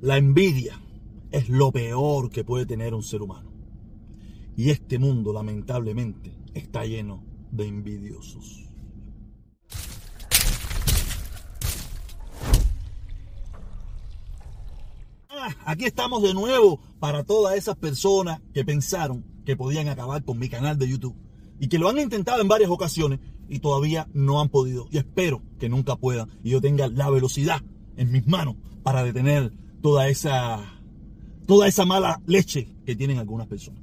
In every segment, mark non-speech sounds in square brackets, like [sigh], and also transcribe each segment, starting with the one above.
La envidia es lo peor que puede tener un ser humano. Y este mundo, lamentablemente, está lleno de envidiosos. Ah, aquí estamos de nuevo para todas esas personas que pensaron que podían acabar con mi canal de YouTube y que lo han intentado en varias ocasiones y todavía no han podido. Y espero que nunca puedan y yo tenga la velocidad en mis manos para detener toda esa, toda esa mala leche que tienen algunas personas.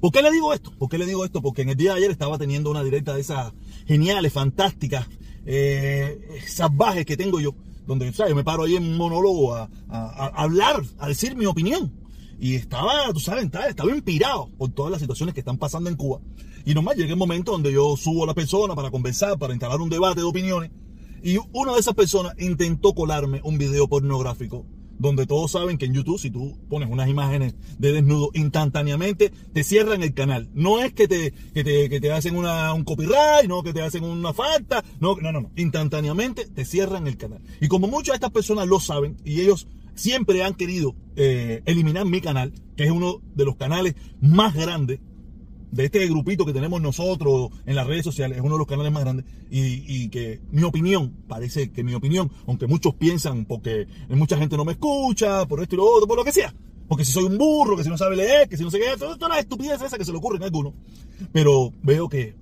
¿Por qué le digo esto? ¿Por qué le digo esto? Porque en el día de ayer estaba teniendo una directa de esas geniales, fantásticas, eh, salvajes que tengo yo, donde ¿sabes? me paro ahí en monólogo a, hablar, a decir mi opinión. Y estaba, tú sabes, estaba inspirado por todas las situaciones que están pasando en Cuba. Y nomás llegué el momento donde yo subo a la persona para conversar, para instalar un debate de opiniones. Y una de esas personas intentó colarme un video pornográfico donde todos saben que en YouTube si tú pones unas imágenes de desnudo instantáneamente te cierran el canal. No es que te, que te, que te hacen una, un copyright, no que te hacen una falta, no, no, no, no, instantáneamente te cierran el canal. Y como muchas de estas personas lo saben y ellos siempre han querido eh, eliminar mi canal, que es uno de los canales más grandes de este grupito que tenemos nosotros en las redes sociales, es uno de los canales más grandes, y, que mi opinión, parece que mi opinión, aunque muchos piensan porque mucha gente no me escucha, por esto y lo otro, por lo que sea, porque si soy un burro, que si no sabe leer, que si no sé qué, toda una estupidez esa que se le ocurre en algunos, pero veo que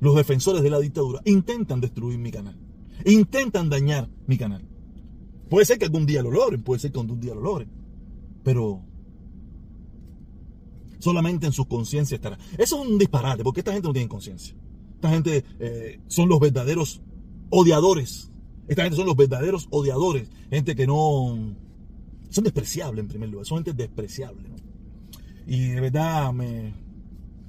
los defensores de la dictadura intentan destruir mi canal, intentan dañar mi canal. Puede ser que algún día lo logren, puede ser que algún día lo logren, pero solamente en su conciencia estará. Eso es un disparate, porque esta gente no tiene conciencia. Esta gente eh, son los verdaderos odiadores. Esta gente son los verdaderos odiadores. Gente que no... Son despreciables en primer lugar. Son gente despreciable. Y de verdad me...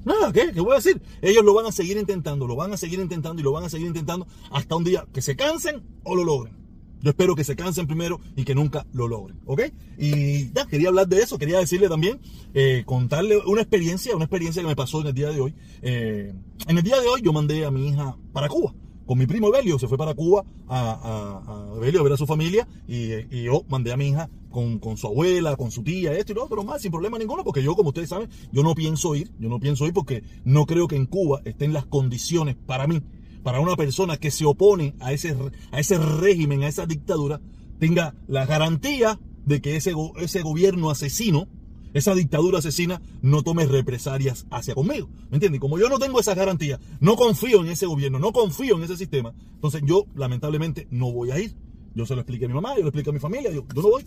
Nada, ¿qué? ¿Qué voy a decir? Ellos lo van a seguir intentando, lo van a seguir intentando y lo van a seguir intentando hasta un día que se cansen o lo logren. Yo espero que se cansen primero y que nunca lo logren, ¿ok? Y ya, quería hablar de eso, quería decirle también, eh, contarle una experiencia, una experiencia que me pasó en el día de hoy. Eh, en el día de hoy yo mandé a mi hija para Cuba, con mi primo Belio, se fue para Cuba a, Belio a ver a su familia y, yo mandé a mi hija con, con, su abuela, con su tía, esto y lo otro más, sin problema ninguno, porque yo, como ustedes saben, yo no pienso ir, yo no pienso ir porque no creo que en Cuba estén las condiciones para mí para una persona que se opone a ese, a ese régimen, a esa dictadura, tenga la garantía de que ese, ese gobierno asesino, esa dictadura asesina, no tome represalias hacia conmigo. ¿Me entiendes? Como yo no tengo esa garantía, no confío en ese gobierno, no confío en ese sistema, entonces yo lamentablemente no voy a ir. Yo se lo expliqué a mi mamá, yo lo expliqué a mi familia, yo, yo no voy.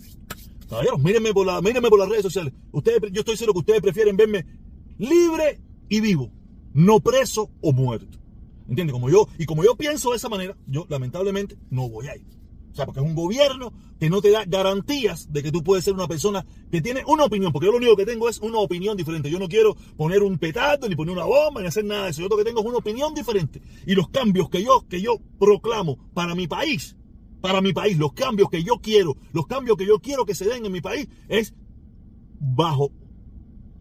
Caballeros, mírenme por, la, mírenme por las redes sociales. Ustedes, yo estoy seguro que ustedes prefieren verme libre y vivo, no preso o muerto. ¿Entiendes? Como yo, y como yo pienso de esa manera, yo lamentablemente no voy a ir. O sea, porque es un gobierno que no te da garantías de que tú puedes ser una persona que tiene una opinión, porque yo lo único que tengo es una opinión diferente. Yo no quiero poner un petardo, ni poner una bomba, ni hacer nada de eso. Yo lo que tengo es una opinión diferente. Y los cambios que yo, que yo proclamo para mi país, para mi país, los cambios que yo quiero, los cambios que yo quiero que se den en mi país, es bajo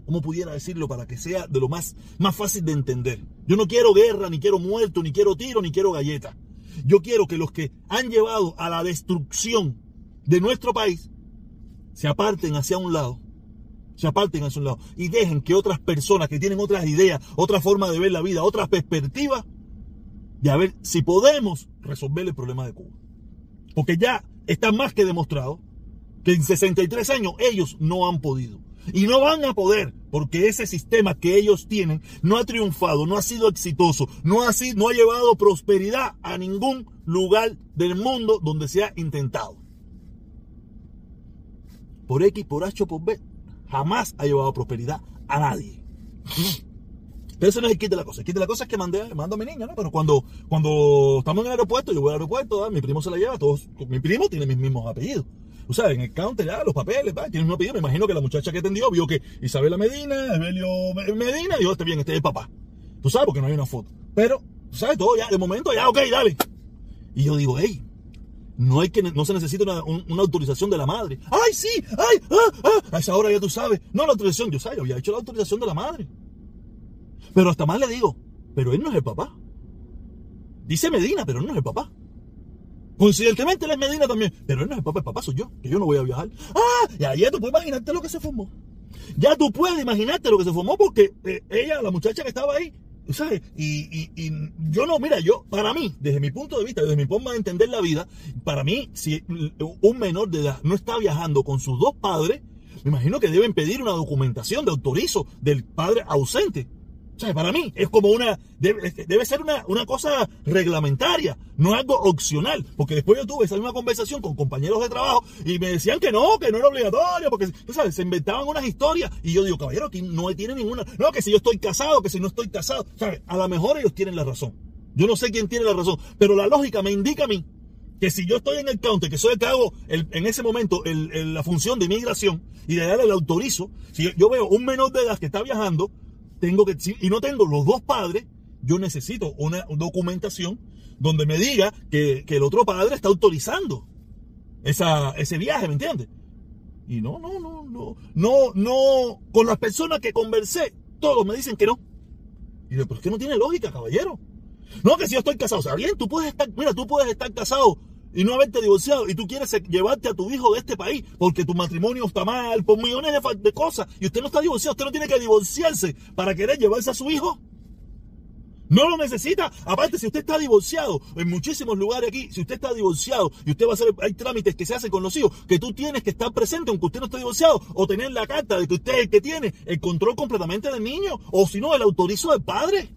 ¿cómo pudiera decirlo para que sea de lo más, más fácil de entender? Yo no quiero guerra, ni quiero muerto, ni quiero tiro, ni quiero galleta. Yo quiero que los que han llevado a la destrucción de nuestro país se aparten hacia un lado, se aparten hacia un lado y dejen que otras personas que tienen otras ideas, otra forma de ver la vida, otras perspectivas, de a ver si podemos resolver el problema de Cuba. Porque ya está más que demostrado que en 63 años ellos no han podido. Y no van a poder, porque ese sistema que ellos tienen no ha triunfado, no ha sido exitoso, no ha, sido, no ha llevado prosperidad a ningún lugar del mundo donde se ha intentado. Por X, por H por B, jamás ha llevado prosperidad a nadie. [sniffs] Pero eso no es el kit de la cosa. El kit de la cosa es que mandé, mando a mi niña, ¿no? Pero cuando, cuando estamos en el aeropuerto, yo voy al aeropuerto, mi primo se la lleva, todos, mi primo tiene mis mismos apellidos. Tú sabes, en el counter ya, los papeles, ¿va? tienes un apellido. Me imagino que la muchacha que atendió vio que Isabela Medina, Evelio Medina, y yo, este bien, este es el papá. Tú sabes, porque no hay una foto. Pero, tú sabes, todo ya, de momento, ya, ok, dale. Y yo digo, hey, no hay que, no se necesita una, autorización de la madre. ¡Ay, sí! ¡Ay! ¡Ah! ¡Ah! A esa hora ya tú sabes. No, la autorización, yo yo había hecho la autorización de la madre. Pero hasta más le digo, pero él no es el papá. Dice Medina, pero él no es el papá. Coincidentemente él es Medina también, pero él no es el papá, el papá soy yo, que yo no voy a viajar. Ah, y ya tú puedes imaginarte lo que se formó. Ya tú puedes imaginarte lo que se formó porque eh, ella, la muchacha que estaba ahí, ¿sabes? Y, y, yo no, mira, yo, para mí, desde mi punto de vista, desde mi forma de entender la vida, para mí, si un menor de edad no está viajando con sus dos padres, me imagino que deben pedir una documentación de autorizo del padre ausente. O para mí es como una, debe, ser una, una, cosa reglamentaria, no algo opcional, porque después yo tuve esa misma conversación con compañeros de trabajo y me decían que no, que no era obligatorio, porque, tú sabes, se inventaban unas historias y yo digo, caballero, aquí no tiene ninguna, no, que si yo estoy casado, que si no estoy casado, ¿sabes? A lo mejor ellos tienen la razón. Yo no sé quién tiene la razón, pero la lógica me indica a mí que si yo estoy en el counter, que soy el que hago en ese momento la función de inmigración y de darle el autorizo, si yo, veo un menor de edad que está viajando, tengo que, y no tengo los dos padres, yo necesito una documentación donde me diga que, el otro padre está autorizando esa, ese viaje, ¿me entiendes? Y no, no, no, no, no, no, con las personas que conversé, todos me dicen que no. Y yo, pero es que no tiene lógica, caballero. No, que si yo estoy casado, o sea, bien, tú puedes estar, mira, tú puedes estar casado y no haberte divorciado y tú quieres llevarte a tu hijo de este país porque tu matrimonio está mal, por millones de, cosas, y usted no está divorciado, usted no tiene que divorciarse para querer llevarse a su hijo. No lo necesita. Aparte, si usted está divorciado, en muchísimos lugares aquí, si usted está divorciado y usted va a hacer, hay trámites que se hacen con los hijos, que tú tienes que estar presente aunque usted no esté divorciado, o tener la carta de que usted es el que tiene el control completamente del niño, o si no, el autorizo del padre.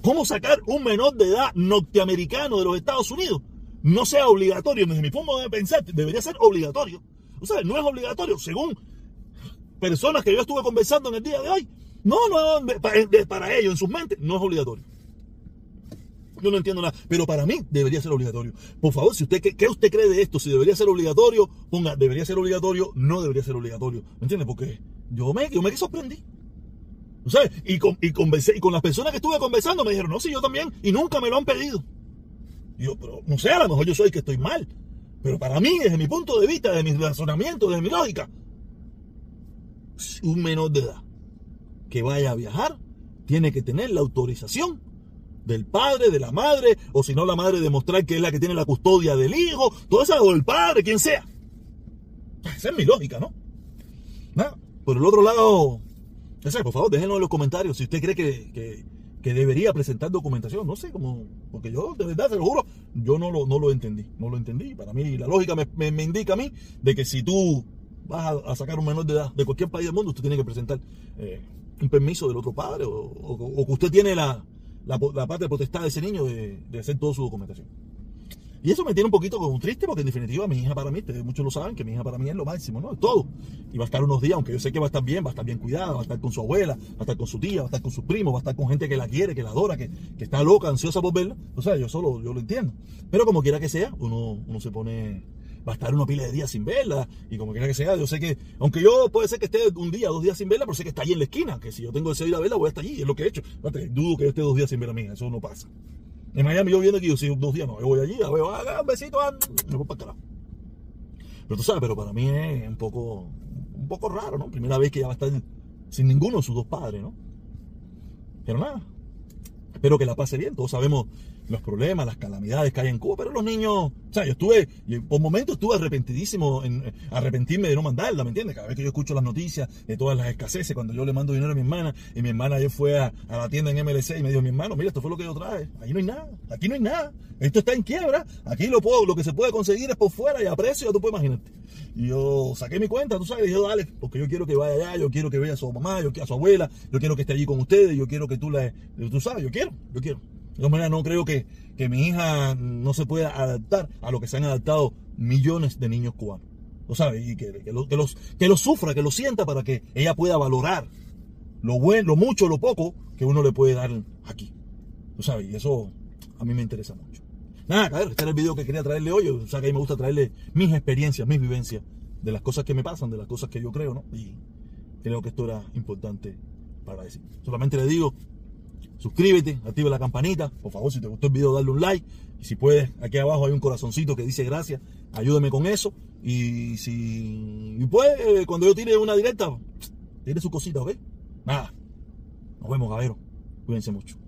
¿Cómo sacar un menor de edad norteamericano de los Estados Unidos no sea obligatorio, desde mi punto de pensar, debería ser obligatorio. O sea, no es obligatorio, según personas que yo estuve conversando en el día de hoy. No, no, para ellos, en sus mentes, no es obligatorio. Yo no entiendo nada, pero para mí debería ser obligatorio. Por favor, si usted, ¿qué, usted cree de esto? Si debería ser obligatorio, ponga, debería ser obligatorio, no debería ser obligatorio. ¿Me entiende? Porque yo me, yo me sorprendí. ¿Sabes? Y con, y, conversé, y con las personas que estuve conversando me dijeron, no, sí, yo también, y nunca me lo han pedido yo, pero no sé, a lo mejor yo soy que estoy mal. Pero para mí, desde mi punto de vista, desde mi razonamiento, desde mi lógica, un menor de edad que vaya a viajar tiene que tener la autorización del padre, de la madre, o si no la madre demostrar que es la que tiene la custodia del hijo, todo eso, o el padre, quien sea. Esa es mi lógica, ¿no? Nada. Por el otro lado, por favor, déjenlo en los comentarios si usted cree que debería presentar documentación. No sé cómo, porque yo, de verdad, te lo juro, yo no lo, no lo entendí. No lo entendí. Para mí, la lógica me, indica a mí de que si tú vas a, sacar un menor de edad de cualquier país del mundo, usted tiene que presentar eh, un permiso del otro padre o, que usted tiene la, la, parte de potestad de ese niño de, de hacer toda su documentación. Y eso me tiene un poquito como triste porque en definitiva mi hija para mí, muchos lo saben, que mi hija para mí es lo máximo, ¿no? Todo. Y va a estar unos días, aunque yo sé que va a estar bien, va a estar bien cuidada, va a estar con su abuela, va a estar con su tía, va a estar con sus primos, va a estar con gente que la quiere, que la adora, que, está loca, ansiosa por verla. O sea, yo solo, yo lo entiendo. Pero como quiera que sea, uno, uno se pone, va a estar una pila de días sin verla, y como quiera que sea, yo sé que, aunque yo puede ser que esté un día, dos días sin verla, pero sé que está allí en la esquina, que si yo tengo deseo de ir a verla, voy a estar allí, es lo que he hecho. dudo que yo esté dos días sin ver a mí, eso no pasa. En Miami yo viendo aquí, yo sí, dos días no, yo voy allí, veo, haga un besito, ah, me voy para carajo. Pero tú sabes, pero para mí es un poco, un poco raro, ¿no? Primera vez que ya va a estar sin ninguno de sus dos padres, ¿no? Pero nada, espero que la pase bien, todos sabemos los problemas, las calamidades que hay en Cuba, pero los niños, o sea, yo estuve, por momentos estuve arrepentidísimo en arrepentirme de no mandarla, ¿me entiendes? Cada vez que yo escucho las noticias de todas las escaseces, cuando yo le mando dinero a mi hermana, y mi hermana ayer fue a, la tienda en MLC y me dijo, mi hermano, mira, esto fue lo que yo traje, ahí no hay nada, aquí no hay nada, esto está en quiebra, aquí lo puedo, lo que se puede conseguir es por fuera y a precio, tú puedes imaginarte. Y yo saqué mi cuenta, tú sabes, y dije, dale, porque yo quiero que vaya allá, yo quiero que vea a su mamá, yo quiero a su abuela, yo quiero que esté allí con ustedes, yo quiero que tú la, tú sabes, yo quiero, yo quiero. De manera, no creo que, que mi hija no se pueda adaptar a lo que se han adaptado millones de niños cubanos. ¿Lo sabes? Y que, que, que, los, que lo sufra, que lo sienta para que ella pueda valorar lo bueno, lo mucho, lo poco que uno le puede dar aquí. ¿Tú sabes? Y eso a mí me interesa mucho. Nada, ver, este era el video que quería traerle hoy. O sea, que a mí me gusta traerle mis experiencias, mis vivencias de las cosas que me pasan, de las cosas que yo creo, ¿no? Y creo que esto era importante para decir. Solamente le digo, suscríbete, activa la campanita. Por favor, si te gustó el video, dale un like. Y si puedes, aquí abajo hay un corazoncito que dice gracias. Ayúdame con eso. Y si y pues, cuando yo tire una directa, tire su cosita, ¿ok? Nada. Nos vemos, caballero. Cuídense mucho.